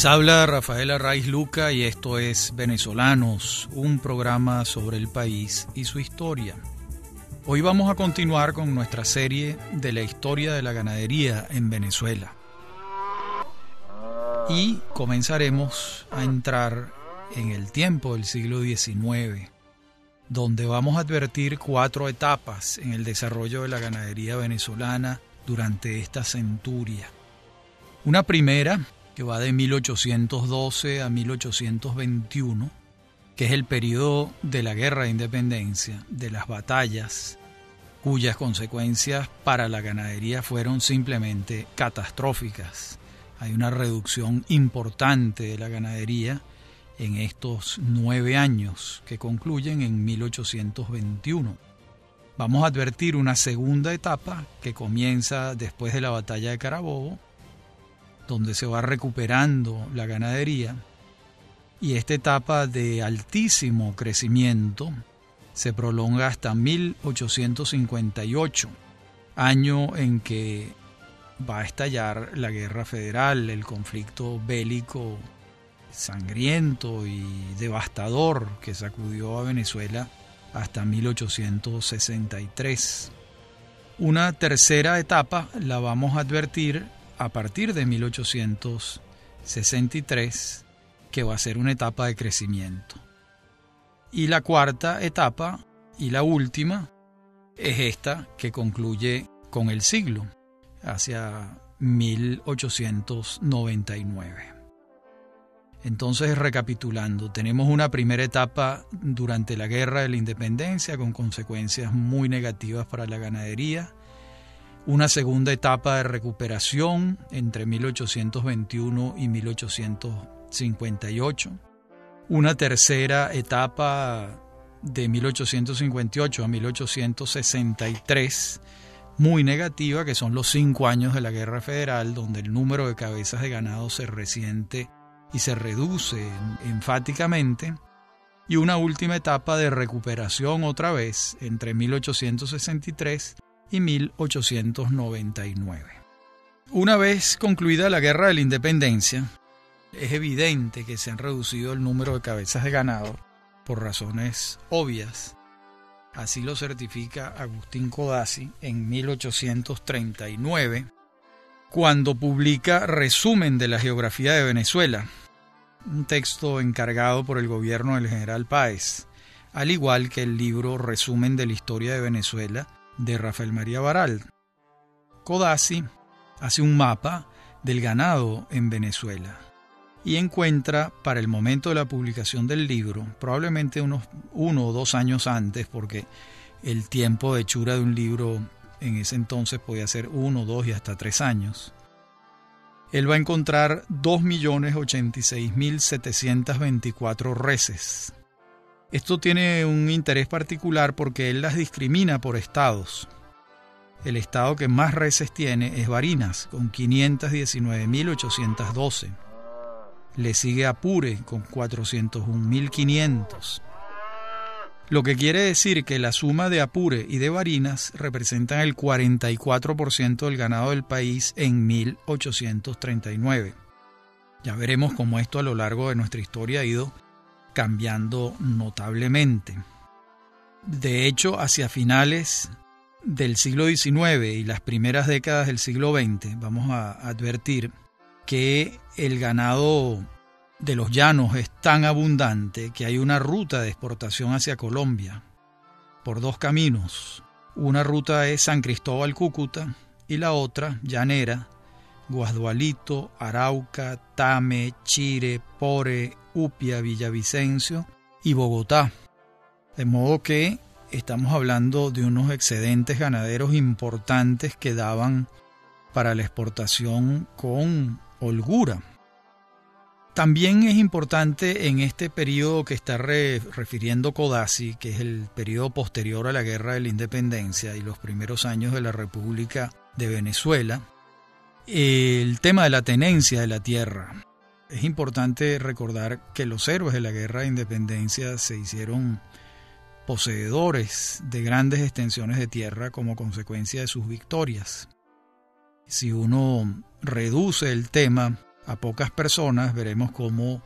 Les habla Rafael Arraiz Luca y esto es Venezolanos, un programa sobre el país y su historia. Hoy vamos a continuar con nuestra serie de la historia de la ganadería en Venezuela. Y comenzaremos a entrar en el tiempo del siglo XIX, donde vamos a advertir cuatro etapas en el desarrollo de la ganadería venezolana durante esta centuria. Una primera que va de 1812 a 1821, que es el periodo de la guerra de independencia, de las batallas, cuyas consecuencias para la ganadería fueron simplemente catastróficas. Hay una reducción importante de la ganadería en estos nueve años que concluyen en 1821. Vamos a advertir una segunda etapa que comienza después de la batalla de Carabobo donde se va recuperando la ganadería y esta etapa de altísimo crecimiento se prolonga hasta 1858, año en que va a estallar la guerra federal, el conflicto bélico sangriento y devastador que sacudió a Venezuela hasta 1863. Una tercera etapa la vamos a advertir a partir de 1863, que va a ser una etapa de crecimiento. Y la cuarta etapa y la última es esta que concluye con el siglo, hacia 1899. Entonces, recapitulando, tenemos una primera etapa durante la Guerra de la Independencia con consecuencias muy negativas para la ganadería, una segunda etapa de recuperación entre 1821 y 1858, una tercera etapa de 1858 a 1863, muy negativa, que son los cinco años de la Guerra Federal, donde el número de cabezas de ganado se resiente y se reduce enfáticamente, y una última etapa de recuperación otra vez entre 1863 y 1899. Una vez concluida la Guerra de la Independencia, es evidente que se han reducido el número de cabezas de ganado por razones obvias. Así lo certifica Agustín Codazzi en 1839, cuando publica Resumen de la Geografía de Venezuela, un texto encargado por el gobierno del general Páez, al igual que el libro Resumen de la Historia de Venezuela de Rafael María Baral. Codazzi hace un mapa del ganado en Venezuela y encuentra para el momento de la publicación del libro, probablemente unos uno o dos años antes, porque el tiempo de hechura de un libro en ese entonces podía ser uno, dos y hasta tres años. Él va a encontrar 2.086.724 reses, esto tiene un interés particular porque él las discrimina por estados. El estado que más reses tiene es Barinas, con 519.812. Le sigue Apure, con 401.500. Lo que quiere decir que la suma de Apure y de Barinas representan el 44% del ganado del país en 1839. Ya veremos cómo esto a lo largo de nuestra historia ha ido cambiando notablemente. De hecho, hacia finales del siglo XIX y las primeras décadas del siglo XX, vamos a advertir que el ganado de los llanos es tan abundante que hay una ruta de exportación hacia Colombia por dos caminos. Una ruta es San Cristóbal Cúcuta y la otra, llanera, Guasdualito, Arauca, Tame, Chire, Pore, Upia, Villavicencio y Bogotá. De modo que estamos hablando de unos excedentes ganaderos importantes que daban para la exportación con holgura. También es importante en este periodo que está refiriendo Codazzi, que es el periodo posterior a la Guerra de la Independencia y los primeros años de la República de Venezuela, el tema de la tenencia de la tierra. Es importante recordar que los héroes de la guerra de independencia se hicieron poseedores de grandes extensiones de tierra como consecuencia de sus victorias. Si uno reduce el tema a pocas personas, veremos cómo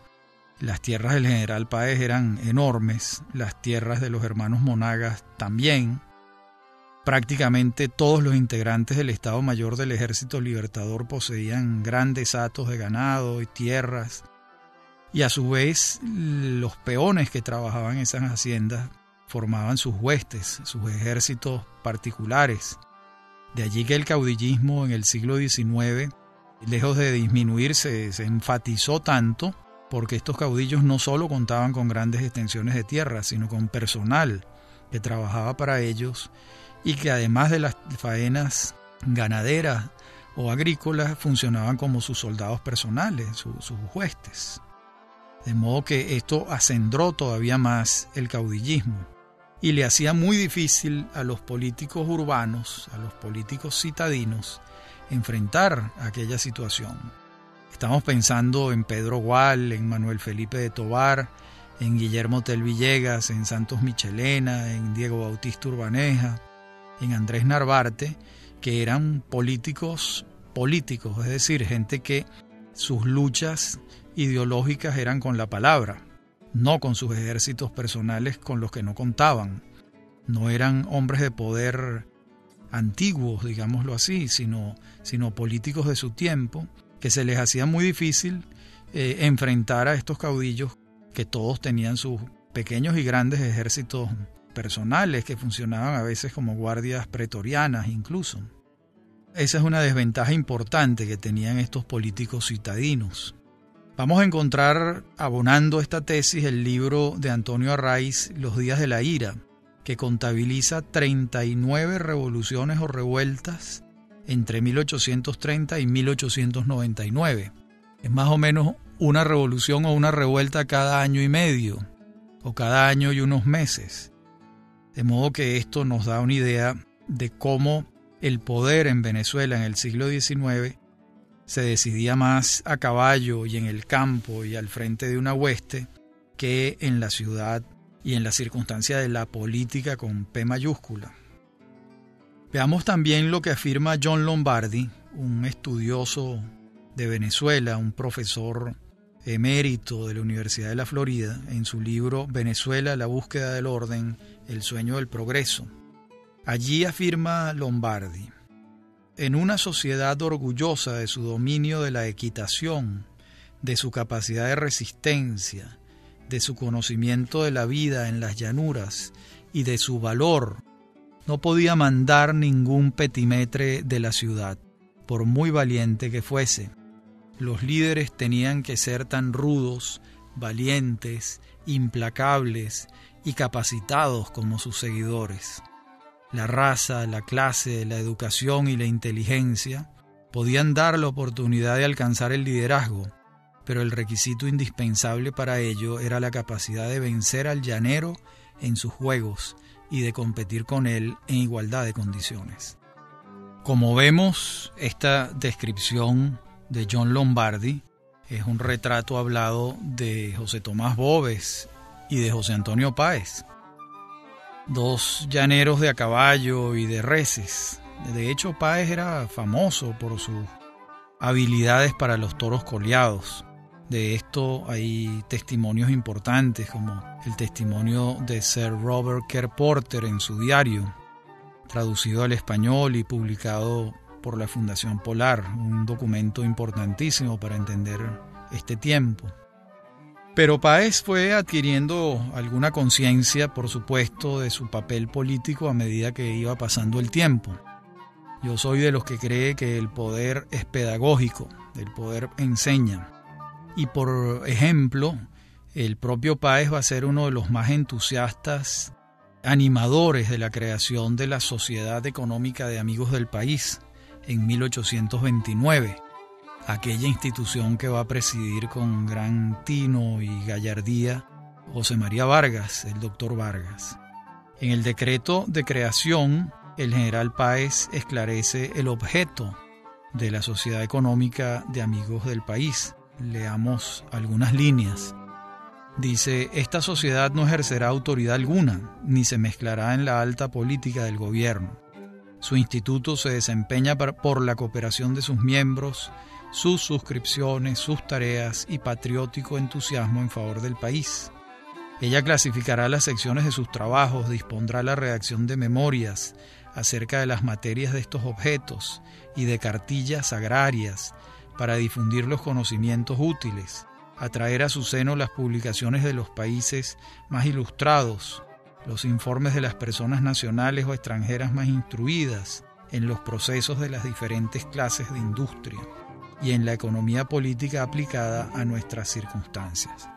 las tierras del general Páez eran enormes, las tierras de los hermanos Monagas también. Prácticamente todos los integrantes del Estado Mayor del Ejército Libertador poseían grandes hatos de ganado y tierras, y a su vez los peones que trabajaban en esas haciendas formaban sus huestes, sus ejércitos particulares. De allí que el caudillismo en el siglo XIX, lejos de disminuir, se, enfatizó tanto porque estos caudillos no solo contaban con grandes extensiones de tierra, sino con personal que trabajaba para ellos y que además de las faenas ganaderas o agrícolas funcionaban como sus soldados personales, sus huestes. De modo que esto acendró todavía más el caudillismo y le hacía muy difícil a los políticos urbanos, a los políticos citadinos, enfrentar aquella situación. Estamos pensando en Pedro Gual, en Manuel Felipe de Tobar, en Guillermo Tel Villegas, en Santos Michelena, en Diego Bautista Urbaneja, en Andrés Narvarte, que eran políticos políticos, es decir, gente que sus luchas ideológicas eran con la palabra, no con sus ejércitos personales con los que no contaban. No eran hombres de poder antiguos, digámoslo así, sino, sino políticos de su tiempo, que se les hacía muy difícil eh, enfrentar a estos caudillos que todos tenían sus pequeños y grandes ejércitos personales que funcionaban a veces como guardias pretorianas incluso. Esa es una desventaja importante que tenían estos políticos citadinos. Vamos a encontrar, abonando esta tesis, el libro de Antonio Arraiz, Los días de la ira, que contabiliza 39 revoluciones o revueltas entre 1830 y 1899. Es más o menos una revolución o una revuelta cada año y medio, o cada año y unos meses. De modo que esto nos da una idea de cómo el poder en Venezuela en el siglo XIX se decidía más a caballo y en el campo y al frente de una hueste que en la ciudad y en la circunstancia de la política con P mayúscula. Veamos también lo que afirma John Lombardi, un estudioso de Venezuela, un profesor emérito de la Universidad de la Florida, en su libro Venezuela, la búsqueda del orden, el sueño del progreso. Allí afirma Lombardi, en una sociedad orgullosa de su dominio de la equitación, de su capacidad de resistencia, de su conocimiento de la vida en las llanuras y de su valor, no podía mandar ningún petimetre de la ciudad, por muy valiente que fuese. Los líderes tenían que ser tan rudos, valientes, implacables y capacitados como sus seguidores la raza, la clase, la educación y la inteligencia podían dar la oportunidad de alcanzar el liderazgo, pero el requisito indispensable para ello era la capacidad de vencer al llanero en sus juegos y de competir con él en igualdad de condiciones. Como vemos, esta descripción de John Lombardi es un retrato hablado de José Tomás Bobes y de José Antonio Páez dos llaneros de a caballo y de reses. De hecho, Páez era famoso por sus habilidades para los toros coleados. De esto hay testimonios importantes, como el testimonio de Sir Robert Kerr Porter en su diario, traducido al español y publicado por la Fundación Polar, un documento importantísimo para entender este tiempo. Pero Páez fue adquiriendo alguna conciencia, por supuesto, de su papel político a medida que iba pasando el tiempo. Yo soy de los que cree que el poder es pedagógico, el poder enseña. Y por ejemplo, el propio Páez va a ser uno de los más entusiastas animadores de la creación de la Sociedad Económica de Amigos del País en 1829 aquella institución que va a presidir con gran tino y gallardía José María Vargas, el doctor Vargas. En el decreto de creación, el general Páez esclarece el objeto de la Sociedad Económica de Amigos del País. Leamos algunas líneas. Dice, esta sociedad no ejercerá autoridad alguna, ni se mezclará en la alta política del gobierno. Su instituto se desempeña por la cooperación de sus miembros sus suscripciones, sus tareas y patriótico entusiasmo en favor del país. Ella clasificará las secciones de sus trabajos, dispondrá la redacción de memorias acerca de las materias de estos objetos y de cartillas agrarias para difundir los conocimientos útiles, atraer a su seno las publicaciones de los países más ilustrados, los informes de las personas nacionales o extranjeras más instruidas en los procesos de las diferentes clases de industria y en la economía política aplicada a nuestras circunstancias.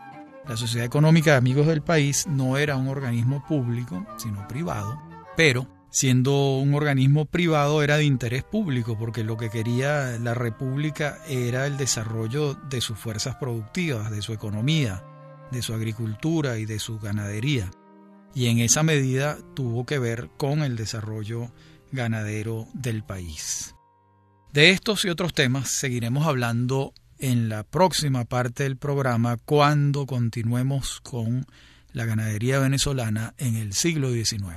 La Sociedad Económica de Amigos del País no era un organismo público, sino privado, pero siendo un organismo privado era de interés público, porque lo que quería la República era el desarrollo de sus fuerzas productivas, de su economía, de su agricultura y de su ganadería. Y en esa medida tuvo que ver con el desarrollo ganadero del país. De estos y otros temas seguiremos hablando en la próxima parte del programa cuando continuemos con la ganadería venezolana en el siglo XIX.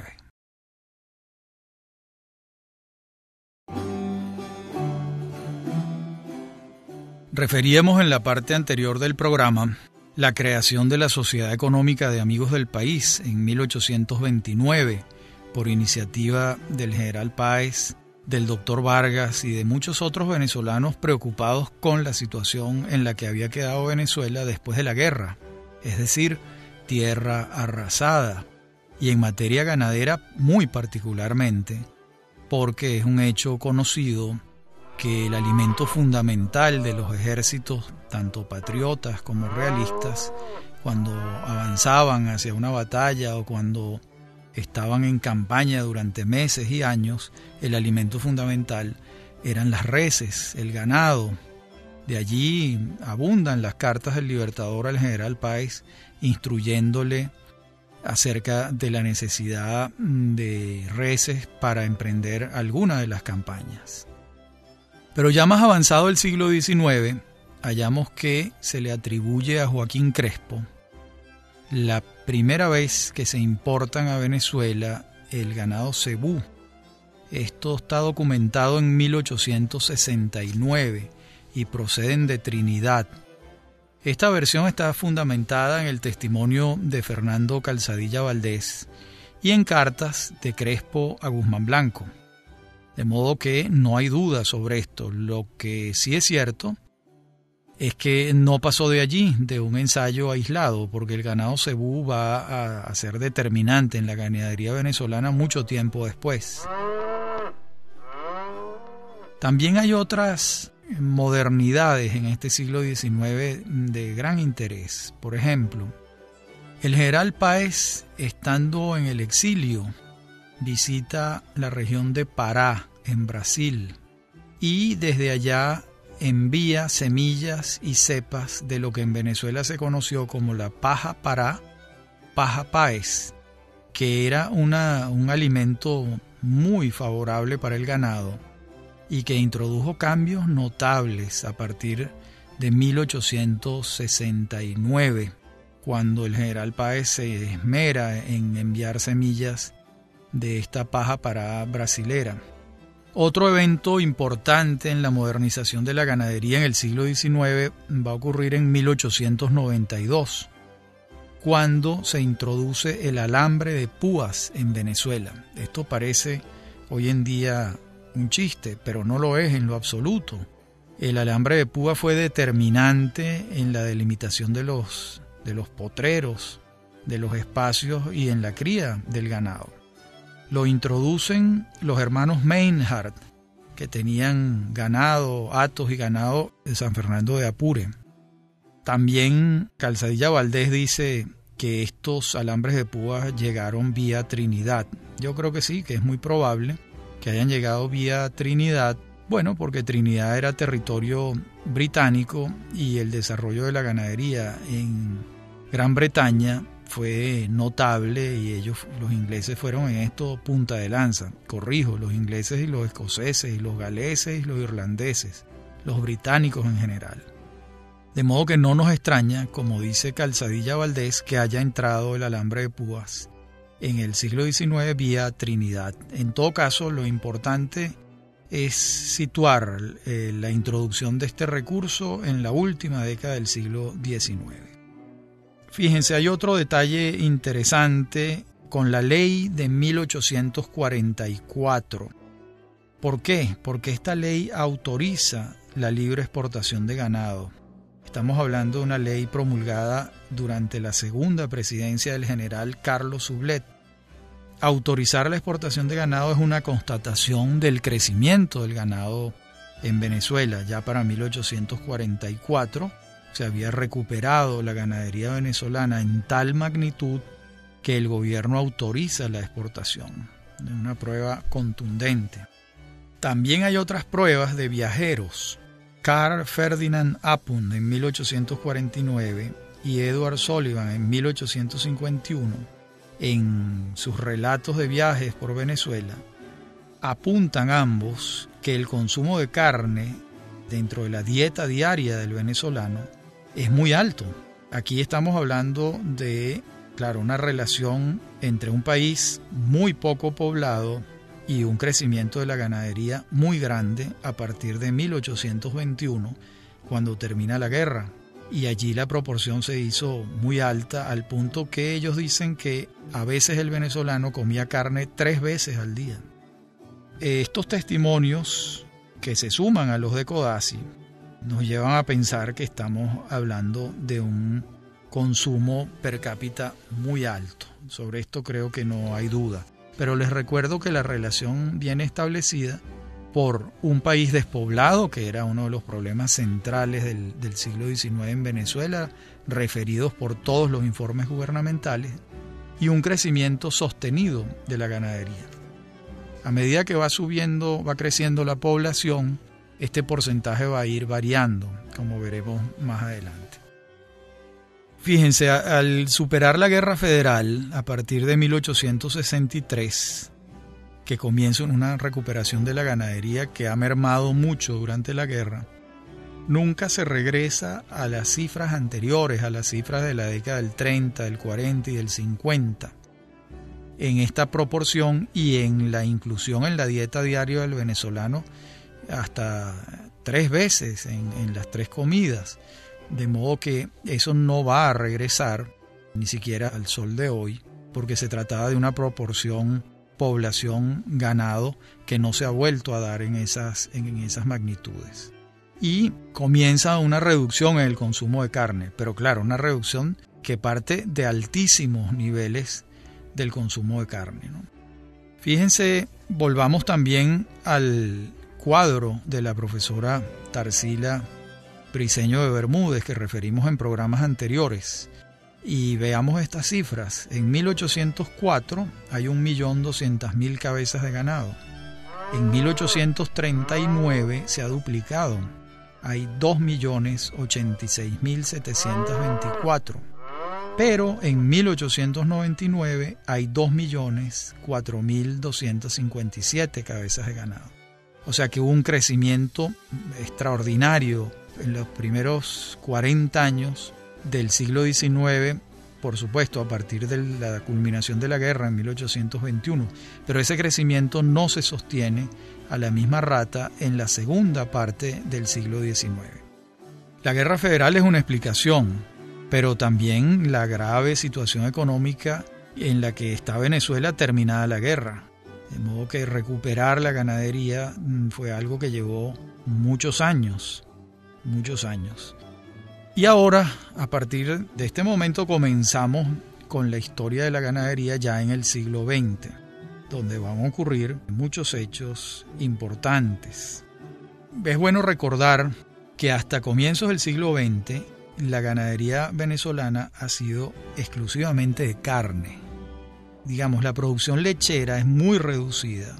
Referíamos en la parte anterior del programa la creación de la Sociedad Económica de Amigos del País en 1829 por iniciativa del general Páez, del doctor Vargas y de muchos otros venezolanos preocupados con la situación en la que había quedado Venezuela después de la guerra, es decir, tierra arrasada, y en materia ganadera muy particularmente, porque es un hecho conocido que el alimento fundamental de los ejércitos, tanto patriotas como realistas, cuando avanzaban hacia una batalla o cuando estaban en campaña durante meses y años, el alimento fundamental eran las reses, el ganado. De allí abundan las cartas del libertador al general Páez instruyéndole acerca de la necesidad de reses para emprender alguna de las campañas. Pero ya más avanzado el siglo XIX, hallamos que se le atribuye a Joaquín Crespo la primera vez que se importan a Venezuela el ganado cebú. Esto está documentado en 1869 y proceden de Trinidad. Esta versión está fundamentada en el testimonio de Fernando Calzadilla Valdés y en cartas de Crespo a Guzmán Blanco. De modo que no hay duda sobre esto. Lo que sí es cierto es que no pasó de allí, de un ensayo aislado, porque el ganado cebú va a, ser determinante en la ganadería venezolana mucho tiempo después. También hay otras modernidades en este siglo XIX de gran interés. Por ejemplo, el general Páez, estando en el exilio, visita la región de Pará, en Brasil, y desde allá envía semillas y cepas de lo que en Venezuela se conoció como la paja para paja paes, que era una, un alimento muy favorable para el ganado y que introdujo cambios notables a partir de 1869, cuando el general Páez se esmera en enviar semillas de esta paja para brasilera. Otro evento importante en la modernización de la ganadería en el siglo XIX va a ocurrir en 1892, cuando se introduce el alambre de púas en Venezuela. Esto parece hoy en día un chiste, pero no lo es en lo absoluto. El alambre de púa fue determinante en la delimitación de los, de los potreros, de los espacios y en la cría del ganado lo introducen los hermanos Meinhardt, que tenían ganado, atos y ganado de San Fernando de Apure. También Calzadilla Valdés dice que estos alambres de púas llegaron vía Trinidad. Yo creo que sí, que es muy probable que hayan llegado vía Trinidad. Bueno, porque Trinidad era territorio británico y el desarrollo de la ganadería en Gran Bretaña fue notable y ellos, los ingleses, fueron en esto punta de lanza. Corrijo, los ingleses y los escoceses y los galeses y los irlandeses, los británicos en general. De modo que no nos extraña, como dice Calzadilla Valdés, que haya entrado el alambre de púas en el siglo XIX vía Trinidad. En todo caso, lo importante es situar eh, la introducción de este recurso en la última década del siglo XIX. Fíjense, hay otro detalle interesante con la ley de 1844. ¿Por qué? Porque esta ley autoriza la libre exportación de ganado. Estamos hablando de una ley promulgada durante la segunda presidencia del general Carlos Sublet. Autorizar la exportación de ganado es una constatación del crecimiento del ganado en Venezuela. Ya para 1844 se había recuperado la ganadería venezolana en tal magnitud que el gobierno autoriza la exportación. Es una prueba contundente. También hay otras pruebas de viajeros. Carl Ferdinand Apun en 1849 y Edward Sullivan en 1851, en sus relatos de viajes por Venezuela, apuntan ambos que el consumo de carne dentro de la dieta diaria del venezolano es muy alto. Aquí estamos hablando de, claro, una relación entre un país muy poco poblado y un crecimiento de la ganadería muy grande a partir de 1821, cuando termina la guerra. Y allí la proporción se hizo muy alta al punto que ellos dicen que a veces el venezolano comía carne tres veces al día. Estos testimonios que se suman a los de Codazzi nos llevan a pensar que estamos hablando de un consumo per cápita muy alto. Sobre esto creo que no hay duda pero les recuerdo que la relación viene establecida por un país despoblado, que era uno de los problemas centrales del, siglo XIX en Venezuela, referidos por todos los informes gubernamentales, y un crecimiento sostenido de la ganadería. A medida que va subiendo, va creciendo la población, este porcentaje va a ir variando, como veremos más adelante. Fíjense, al superar la guerra federal a partir de 1863, que comienza una recuperación de la ganadería que ha mermado mucho durante la guerra, nunca se regresa a las cifras anteriores, a las cifras de la década del 30, del 40 y del 50. En esta proporción y en la inclusión en la dieta diaria del venezolano hasta tres veces en, las tres comidas de modo que eso no va a regresar ni siquiera al sol de hoy, porque se trataba de una proporción población ganado que no se ha vuelto a dar en esas, en esas magnitudes. Y comienza una reducción en el consumo de carne, pero claro, una reducción que parte de altísimos niveles del consumo de carne. Fíjense, volvamos también al cuadro de la profesora Tarsila Briseño de Bermúdez que referimos en programas anteriores. Y veamos estas cifras. En 1804 hay 1.200.000 cabezas de ganado. En 1839 se ha duplicado. Hay 2.086.724. Pero en 1899 hay 2.004.257 cabezas de ganado. O sea que hubo un crecimiento extraordinario en los primeros 40 años del siglo XIX, por supuesto a partir de la culminación de la guerra en 1821, pero ese crecimiento no se sostiene a la misma rata en la segunda parte del siglo XIX. La guerra federal es una explicación, pero también la grave situación económica en la que está Venezuela terminada la guerra. De modo que recuperar la ganadería mm, fue algo que llevó muchos años muchos años. Y ahora, a partir de este momento, comenzamos con la historia de la ganadería ya en el siglo XX, donde van a ocurrir muchos hechos importantes. Es bueno recordar que hasta comienzos del siglo XX la ganadería venezolana ha sido exclusivamente de carne. Digamos, la producción lechera es muy reducida.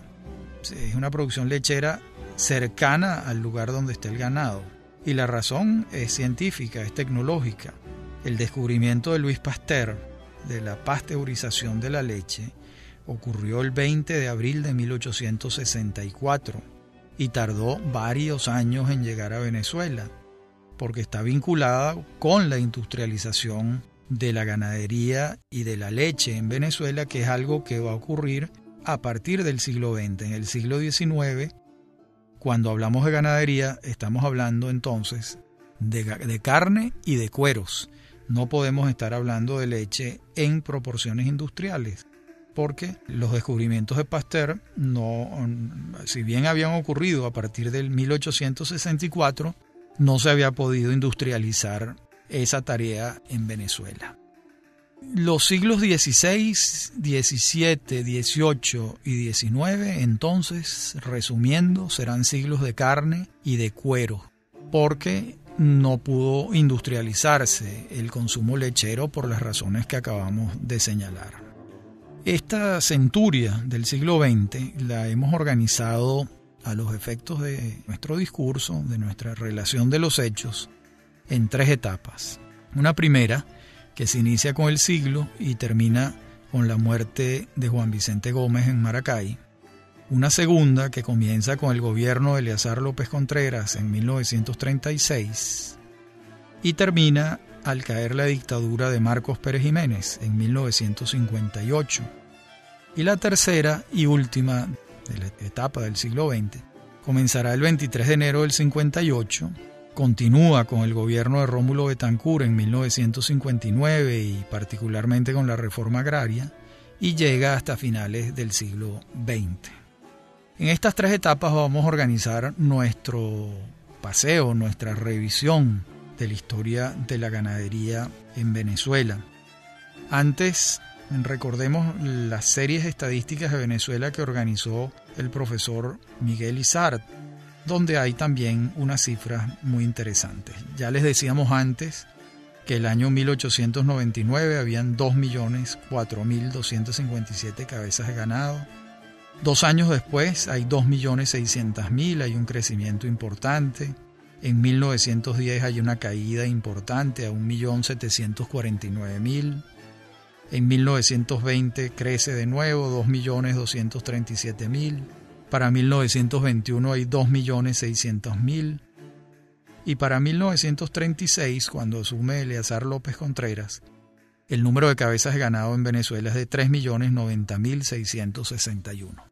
Es una producción lechera cercana al lugar donde está el ganado. Y la razón es científica, es tecnológica. El descubrimiento de Luis Pasteur de la pasteurización de la leche ocurrió el 20 de abril de 1864 y tardó varios años en llegar a Venezuela, porque está vinculada con la industrialización de la ganadería y de la leche en Venezuela, que es algo que va a ocurrir a partir del siglo XX. En el siglo XIX Cuando hablamos de ganadería, estamos hablando entonces de, de carne y de cueros. No podemos estar hablando de leche en proporciones industriales porque los descubrimientos de Pasteur no, si bien habían ocurrido a partir del 1864, no se había podido industrializar esa tarea en Venezuela. Los siglos XVI, XVII, XVIII y XIX, entonces, resumiendo, serán siglos de carne y de cuero, porque no pudo industrializarse el consumo lechero por las razones que acabamos de señalar. Esta centuria del siglo XX la hemos organizado a los efectos de nuestro discurso, de nuestra relación de los hechos, en tres etapas. Una primera, que se inicia con el siglo y termina con la muerte de Juan Vicente Gómez en Maracay. Una segunda, que comienza con el gobierno de Eleazar López Contreras en 1936 y termina al caer la dictadura de Marcos Pérez Jiménez en 1958. Y la tercera y última de la etapa del siglo XX comenzará el 23 de enero del 58, continúa con el gobierno de Rómulo Betancourt en 1959 y particularmente con la reforma agraria y llega hasta finales del siglo XX. En estas tres etapas vamos a organizar nuestro paseo, nuestra revisión de la historia de la ganadería en Venezuela. Antes, recordemos las series estadísticas de Venezuela que organizó el profesor Miguel Izard, donde hay también unas cifras muy interesantes. Ya les decíamos antes que el año 1899 habían 2.004.257 cabezas de ganado. Dos años después hay 2.600.000, hay un crecimiento importante. En 1910 hay una caída importante a 1.749.000. En 1920 crece de nuevo 2.237.000. Para 1921 hay 2.600.000. Y para 1936, cuando asume Eleazar López Contreras, el número de cabezas ganado en Venezuela es de 3.090.661.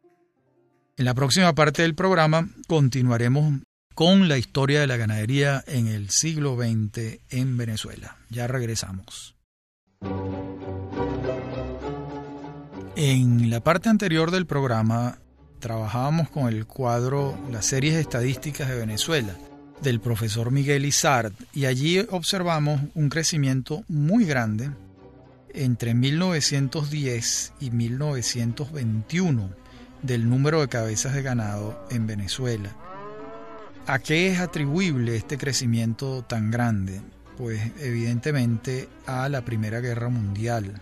En la próxima parte del programa continuaremos con la historia de la ganadería en el siglo XX en Venezuela. Ya regresamos. En la parte anterior del programa trabajábamos con el cuadro Las series estadísticas de Venezuela del profesor Miguel Izard y allí observamos un crecimiento muy grande entre 1910 y 1921 del número de cabezas de ganado en Venezuela ¿A qué es atribuible este crecimiento tan grande? Pues evidentemente a la Primera Guerra Mundial.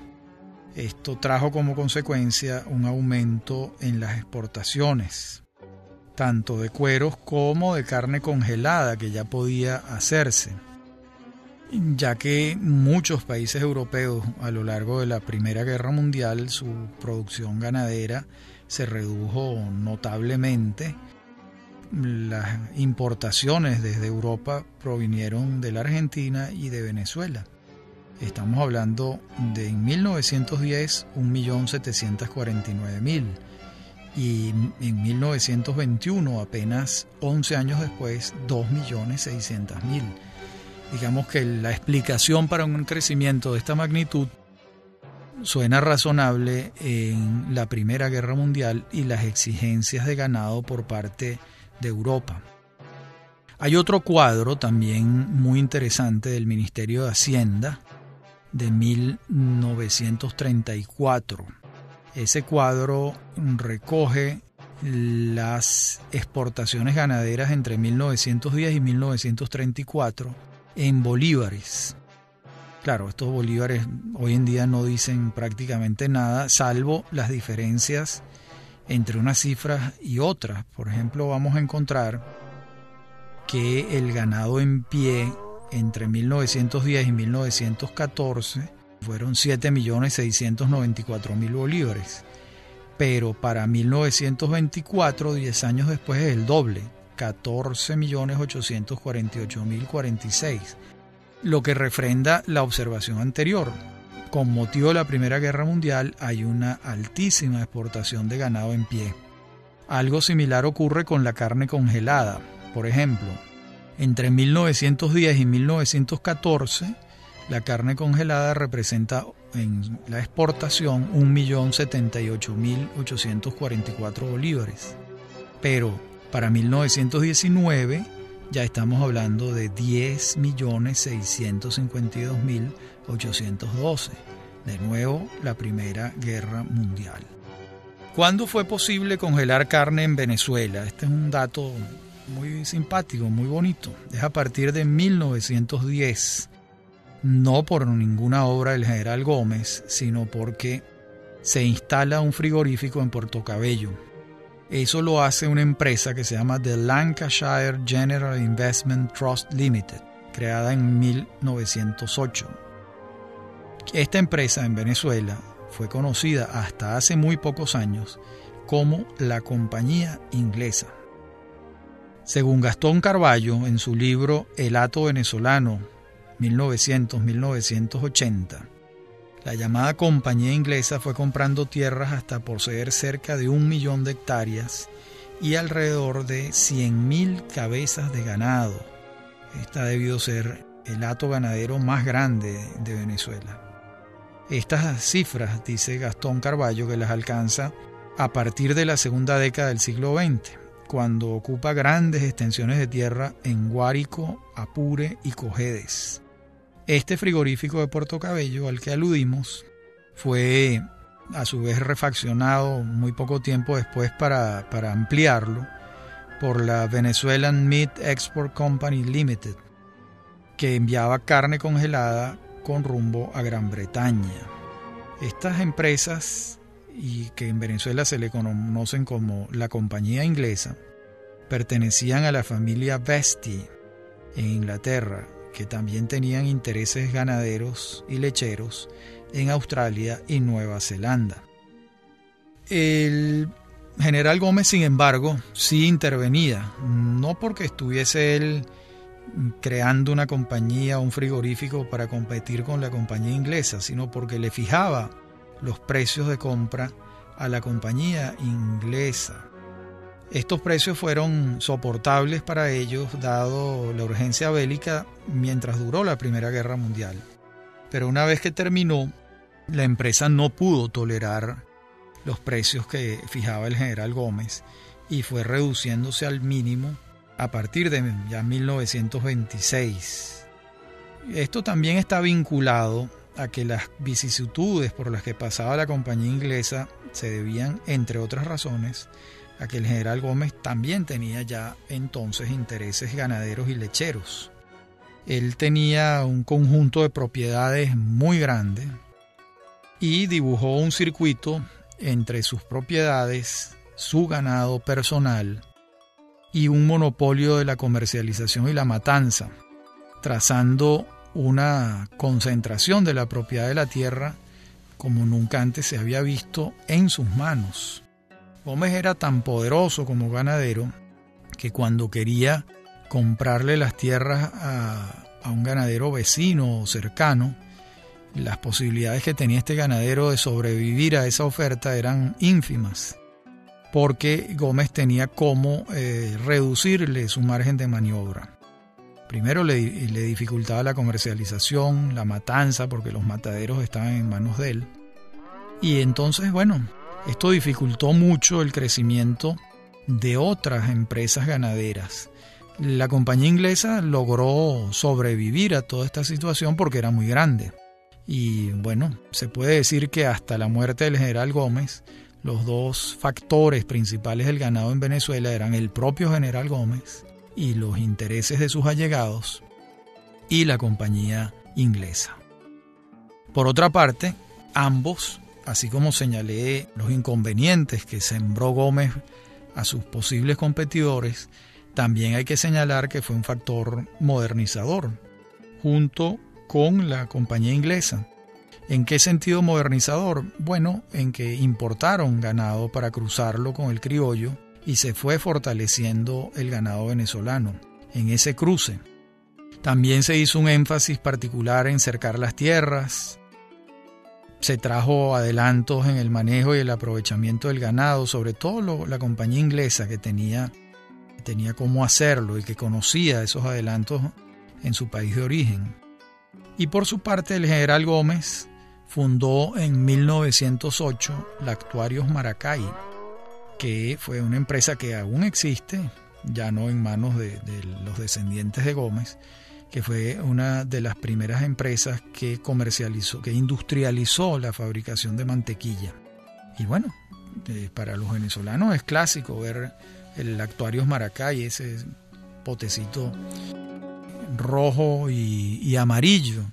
Esto trajo como consecuencia un aumento en las exportaciones, tanto de cueros como de carne congelada que ya podía hacerse, ya que muchos países europeos a lo largo de la Primera Guerra Mundial su producción ganadera se redujo notablemente las importaciones desde Europa provinieron de la Argentina y de Venezuela. Estamos hablando de en 1910 1.749.000 y en 1921, apenas 11 años después, 2.600.000. Digamos que la explicación para un crecimiento de esta magnitud suena razonable en la Primera Guerra Mundial y las exigencias de ganado por parte de Europa. Hay otro cuadro también muy interesante del Ministerio de Hacienda de 1934. Ese cuadro recoge las exportaciones ganaderas entre 1910 y 1934 en bolívares. Claro, estos bolívares hoy en día no dicen prácticamente nada, salvo las diferencias entre unas cifras y otras. Por ejemplo, vamos a encontrar que el ganado en pie entre 1910 y 1914 fueron 7.694.000 bolívares. Pero para 1924, 10 años después, es el doble, 14.848.046, lo que refrenda la observación anterior con motivo de la Primera Guerra Mundial hay una altísima exportación de ganado en pie. Algo similar ocurre con la carne congelada. Por ejemplo, entre 1910 y 1914, la carne congelada representa en la exportación 1.078.844 bolívares. Pero para 1919 ya estamos hablando de 10.652.812. De nuevo, la Primera Guerra Mundial. ¿Cuándo fue posible congelar carne en Venezuela? Este es un dato muy simpático, muy bonito. Es a partir de 1910. No por ninguna obra del general Gómez, sino porque se instala un frigorífico en Puerto Cabello. Eso lo hace una empresa que se llama The Lancashire General Investment Trust Limited, creada en 1908. Esta empresa en Venezuela fue conocida hasta hace muy pocos años como la Compañía Inglesa. Según Gastón Carballo, en su libro El Hato Venezolano, 1900-1980, la llamada compañía inglesa fue comprando tierras hasta poseer cerca de un millón de hectáreas y alrededor de 100.000 cabezas de ganado. Esta ha debido ser el hato ganadero más grande de Venezuela. Estas cifras, dice Gastón Carballo, que las alcanza a partir de la segunda década del siglo XX, cuando ocupa grandes extensiones de tierra en Guárico, Apure y Cojedes. Este frigorífico de Puerto Cabello al que aludimos fue a su vez refaccionado muy poco tiempo después para, para ampliarlo por la Venezuelan Meat Export Company Limited, que enviaba carne congelada con rumbo a Gran Bretaña. Estas empresas y que en Venezuela se le conocen como la compañía inglesa, pertenecían a la familia Vesti en Inglaterra, que también tenían intereses ganaderos y lecheros en Australia y Nueva Zelanda. El general Gómez, sin embargo, sí intervenía, no porque estuviese él creando una compañía, un frigorífico para competir con la compañía inglesa, sino porque le fijaba los precios de compra a la compañía inglesa. Estos precios fueron soportables para ellos dado la urgencia bélica mientras duró la Primera Guerra Mundial. Pero una vez que terminó, la empresa no pudo tolerar los precios que fijaba el general Gómez y fue reduciéndose al mínimo a partir de ya 1926. Esto también está vinculado a que las vicisitudes por las que pasaba la compañía inglesa se debían, entre otras razones, a que el general Gómez también tenía ya entonces intereses ganaderos y lecheros. Él tenía un conjunto de propiedades muy grande y dibujó un circuito entre sus propiedades, su ganado personal y un monopolio de la comercialización y la matanza, trazando una concentración de la propiedad de la tierra como nunca antes se había visto en sus manos. Gómez era tan poderoso como ganadero que cuando quería comprarle las tierras a, un ganadero vecino o cercano, las posibilidades que tenía este ganadero de sobrevivir a esa oferta eran ínfimas porque Gómez tenía cómo eh, reducirle su margen de maniobra. Primero le, dificultaba la comercialización, la matanza, porque los mataderos estaban en manos de él. Y entonces, bueno, esto dificultó mucho el crecimiento de otras empresas ganaderas. La compañía inglesa logró sobrevivir a toda esta situación porque era muy grande. Y bueno, se puede decir que hasta la muerte del general Gómez, los dos factores principales del ganado en Venezuela eran el propio general Gómez y los intereses de sus allegados y la compañía inglesa. Por otra parte, ambos, así como señalé los inconvenientes que sembró Gómez a sus posibles competidores, también hay que señalar que fue un factor modernizador, junto con la compañía inglesa, ¿En qué sentido modernizador? Bueno, en que importaron ganado para cruzarlo con el criollo y se fue fortaleciendo el ganado venezolano en ese cruce. También se hizo un énfasis particular en cercar las tierras, se trajo adelantos en el manejo y el aprovechamiento del ganado, sobre todo la compañía inglesa que tenía, tenía cómo hacerlo y que conocía esos adelantos en su país de origen. Y por su parte el general Gómez fundó en 1908 la Actuarios Maracay, que fue una empresa que aún existe, ya no en manos de, los descendientes de Gómez, que fue una de las primeras empresas que comercializó, que industrializó la fabricación de mantequilla. Y bueno, eh, para los venezolanos es clásico ver el Actuarios Maracay, ese potecito rojo y, amarillo.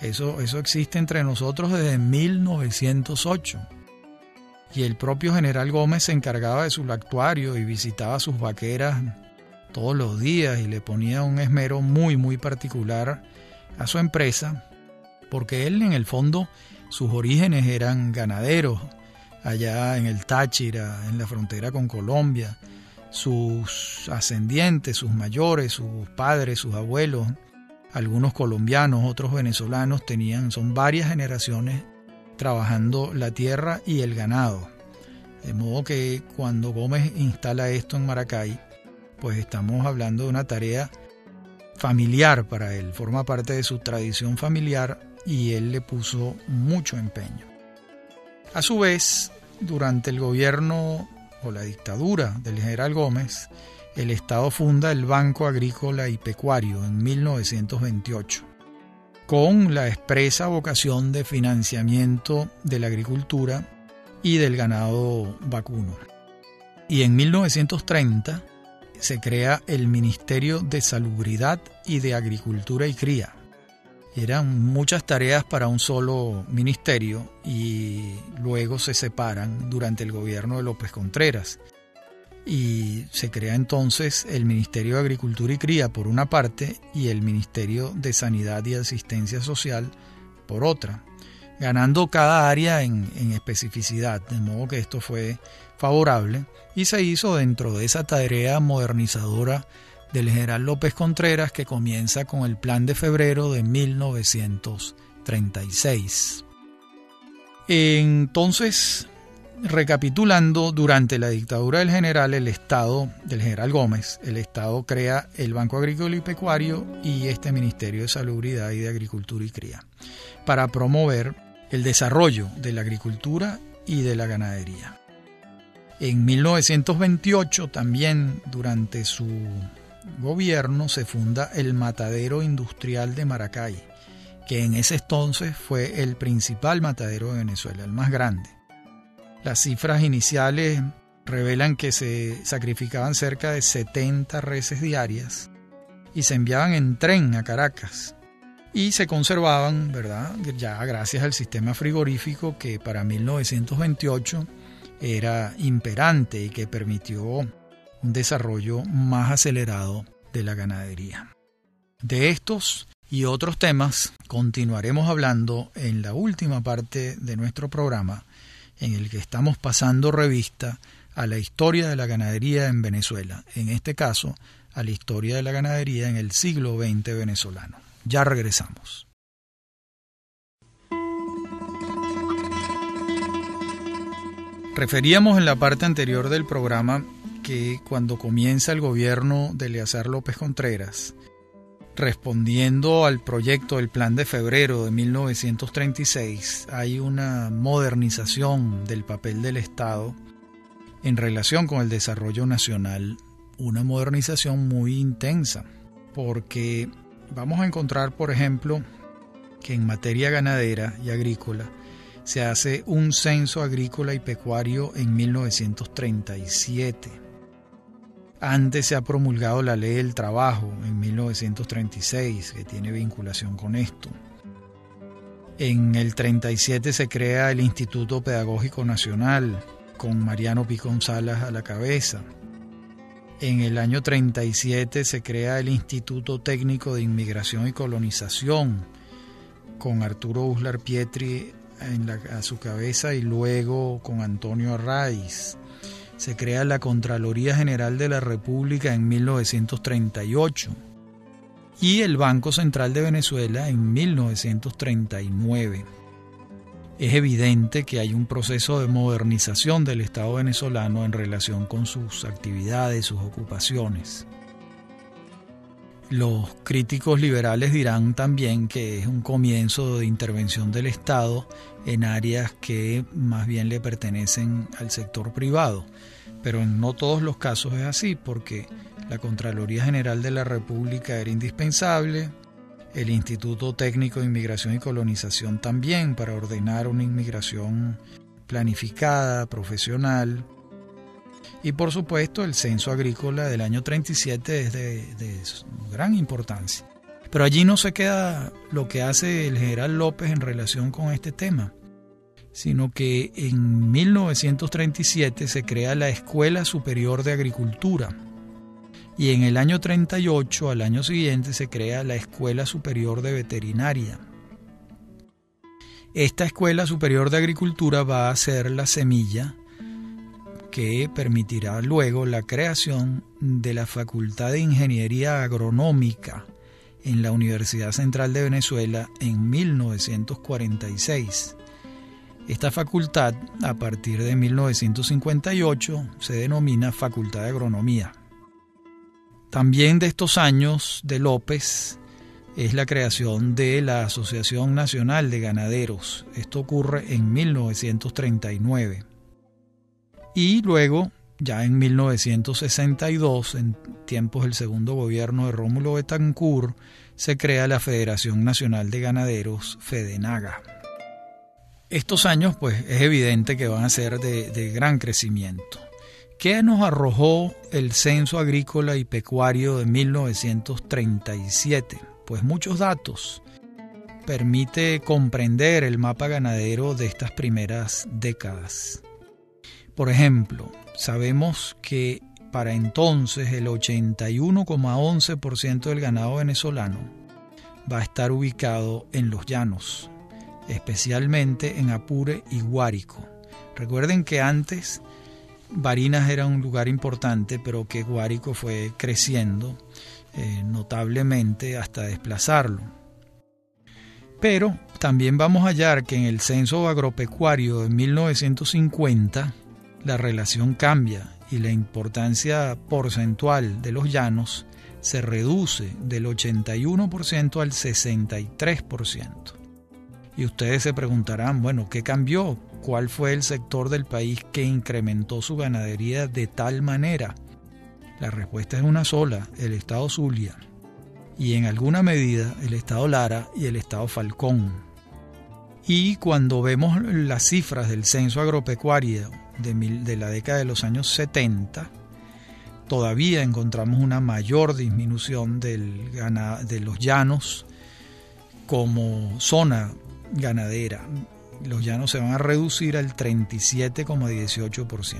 Eso, eso existe entre nosotros desde 1908. Y el propio general Gómez se encargaba de su actuario y visitaba sus vaqueras todos los días y le ponía un esmero muy muy particular a su empresa, porque él en el fondo sus orígenes eran ganaderos, allá en el Táchira, en la frontera con Colombia, sus ascendientes, sus mayores, sus padres, sus abuelos, algunos colombianos, otros venezolanos tenían, son varias generaciones trabajando la tierra y el ganado. De modo que cuando Gómez instala esto en Maracay, pues estamos hablando de una tarea familiar para él, forma parte de su tradición familiar y él le puso mucho empeño. A su vez, durante el gobierno o la dictadura del general Gómez, el Estado funda el Banco Agrícola y Pecuario en 1928, con la expresa vocación de financiamiento de la agricultura y del ganado vacuno. Y en 1930 se crea el Ministerio de Salubridad y de Agricultura y Cría. Eran muchas tareas para un solo ministerio y luego se separan durante el gobierno de López Contreras. Y se crea entonces el Ministerio de Agricultura y Cría por una parte y el Ministerio de Sanidad y Asistencia Social por otra, ganando cada área en, especificidad, de modo que esto fue favorable y se hizo dentro de esa tarea modernizadora del general López Contreras que comienza con el plan de febrero de 1936. Entonces, recapitulando, durante la dictadura del general, el Estado, del general Gómez, el Estado crea el Banco Agrícola y Pecuario y este Ministerio de Salubridad y de Agricultura y Cría, para promover el desarrollo de la agricultura y de la ganadería. En 1928 también durante su gobierno se funda el Matadero Industrial de Maracay, que en ese entonces fue el principal matadero de Venezuela, el más grande. Las cifras iniciales revelan que se sacrificaban cerca de 70 reses diarias y se enviaban en tren a Caracas y se conservaban, ¿verdad? Ya gracias al sistema frigorífico que para 1928 era imperante y que permitió un desarrollo más acelerado de la ganadería. De estos y otros temas continuaremos hablando en la última parte de nuestro programa, en el que estamos pasando revista a la historia de la ganadería en Venezuela, en este caso a la historia de la ganadería en el siglo XX venezolano. Ya regresamos. Referíamos en la parte anterior del programa que cuando comienza el gobierno de Eleazar López Contreras, respondiendo al proyecto del Plan de Febrero de 1936, hay una modernización del papel del Estado en relación con el desarrollo nacional, una modernización muy intensa, porque vamos a encontrar, por ejemplo, que en materia ganadera y agrícola, se hace un censo agrícola y pecuario en 1937. Antes se ha promulgado la ley del trabajo en 1936, que tiene vinculación con esto. En el 37 se crea el Instituto Pedagógico Nacional, con Mariano Picón Salas a la cabeza. En el año 37 se crea el Instituto Técnico de Inmigración y Colonización, con Arturo Uslar Pietri a su cabeza y luego con Antonio Arraiz. Se crea la Contraloría General de la República en 1938 y el Banco Central de Venezuela en 1939. es evidente que hay un proceso de modernización del Estado venezolano en relación con sus actividades, sus ocupaciones. Los críticos liberales dirán también que es un comienzo de intervención del Estado en áreas que más bien le pertenecen al sector privado, pero en no todos los casos es así, porque la Contraloría General de la República era indispensable, el Instituto Técnico de Inmigración y Colonización también para ordenar una inmigración planificada, profesional, y por supuesto el censo agrícola del año 37 es de, gran importancia. Pero allí no se queda lo que hace el general López en relación con este tema, sino que en 1937 se crea la Escuela Superior de Agricultura y en el año 38, al año siguiente, se crea la Escuela Superior de Veterinaria. Esta Escuela Superior de Agricultura va a ser la semilla que permitirá luego la creación de la Facultad de Ingeniería Agronómica en la Universidad Central de Venezuela en 1946. Esta facultad, a partir de 1958, se denomina Facultad de Agronomía. También de estos años de López es la creación de la Asociación Nacional de Ganaderos. Esto ocurre en 1939. Y luego, ya en 1962, en tiempos del segundo gobierno de Rómulo Betancourt, se crea la Federación Nacional de Ganaderos, FEDENAGA. Estos años, pues, es evidente que van a ser de, gran crecimiento. ¿Qué nos arrojó el Censo Agrícola y Pecuario de 1937? Pues muchos datos. Permite comprender el mapa ganadero de estas primeras décadas. Por ejemplo, sabemos que para entonces el 81,11% del ganado venezolano va a estar ubicado en los llanos, especialmente en Apure y Guárico. Recuerden que antes Barinas era un lugar importante, pero que Guárico fue creciendo eh, notablemente hasta desplazarlo. Pero también vamos a hallar que en el censo agropecuario de 1950 la relación cambia y la importancia porcentual de los llanos se reduce del 81% al 63%. Y ustedes se preguntarán, bueno, ¿qué cambió? ¿Cuál fue el sector del país que incrementó su ganadería de tal manera? La respuesta es una sola, el estado Zulia. Y en alguna medida el estado Lara y el estado Falcón. Y cuando vemos las cifras del censo agropecuario de, la década de los años 70, todavía encontramos una mayor disminución del de los llanos como zona ganadera. Los llanos se van a reducir al 37,18%.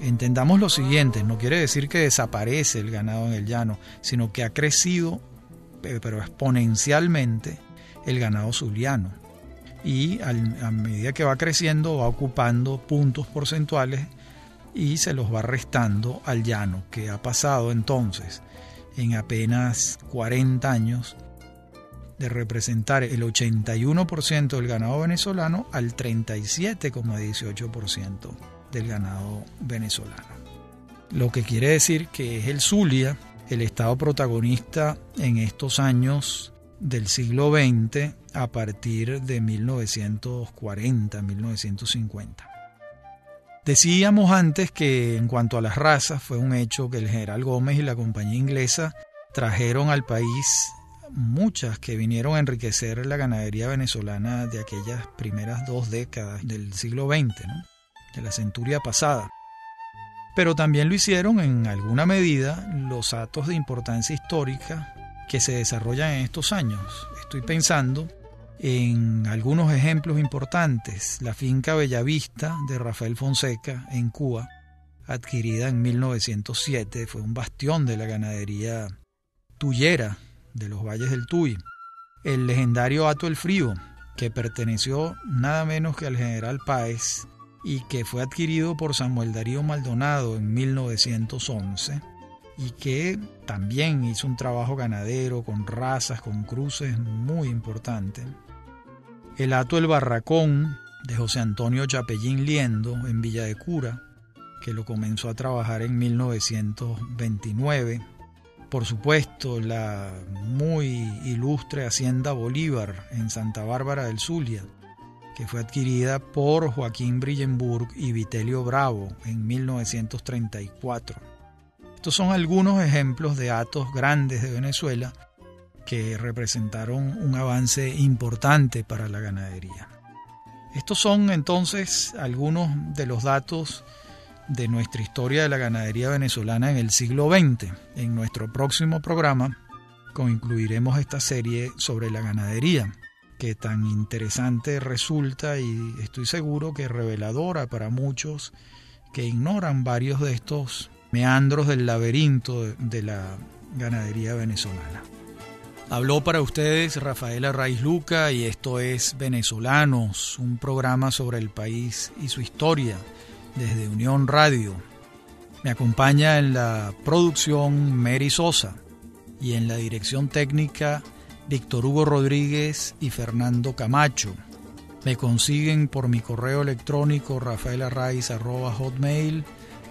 Entendamos lo siguiente, no quiere decir que desaparece el ganado en el llano, sino que ha crecido, pero exponencialmente, el ganado zuliano y a medida que va creciendo va ocupando puntos porcentuales y se los va restando al llano, que ha pasado entonces en apenas 40 años de representar el 81% del ganado venezolano al 37,18% del ganado venezolano. Lo que quiere decir que es el Zulia el estado protagonista en estos años del siglo XX a partir de 1940, 1950. Decíamos antes que en cuanto a las razas fue un hecho que el general Gómez y la compañía inglesa trajeron al país muchas que vinieron a enriquecer la ganadería venezolana de aquellas primeras dos décadas del siglo XX, de la centuria pasada. Pero también lo hicieron en alguna medida los actos de importancia histórica que se desarrollan en estos años. Estoy pensando en algunos ejemplos importantes. La finca Bellavista de Rafael Fonseca en Cuba, adquirida en 1907, fue un bastión de la ganadería tuyera de los valles del Tuy. El legendario Ato el Frío, que perteneció nada menos que al general Páez y que fue adquirido por Samuel Darío Maldonado en 1911 y que también hizo un trabajo ganadero con razas, con cruces muy importante. el Ato El Barracón de José Antonio Chapellín Liendo en Villa de Cura, que lo comenzó a trabajar en 1929. Por supuesto, la muy ilustre Hacienda Bolívar en Santa Bárbara del Zulia, que fue adquirida por Joaquín Brillenburg y Vitelio Bravo en 1934. Estos son algunos ejemplos de atos grandes de Venezuela que representaron un avance importante para la ganadería. Estos son entonces algunos de los datos de nuestra historia de la ganadería venezolana en el siglo XX. En nuestro próximo programa concluiremos esta serie sobre la ganadería, que tan interesante resulta y estoy seguro que reveladora para muchos que ignoran varios de estos meandros del laberinto de la ganadería venezolana. Habló para ustedes Rafaela Raiz Luca y esto es Venezolanos, un programa sobre el país y su historia desde Unión Radio. Me acompaña en la producción Mary Sosa y en la dirección técnica Víctor Hugo Rodríguez y Fernando Camacho. Me consiguen por mi correo electrónico rafaelarraiz.hotmail,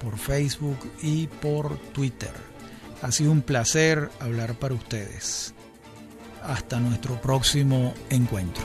por Facebook y por Twitter. Ha sido un placer hablar para ustedes. Hasta nuestro próximo encuentro.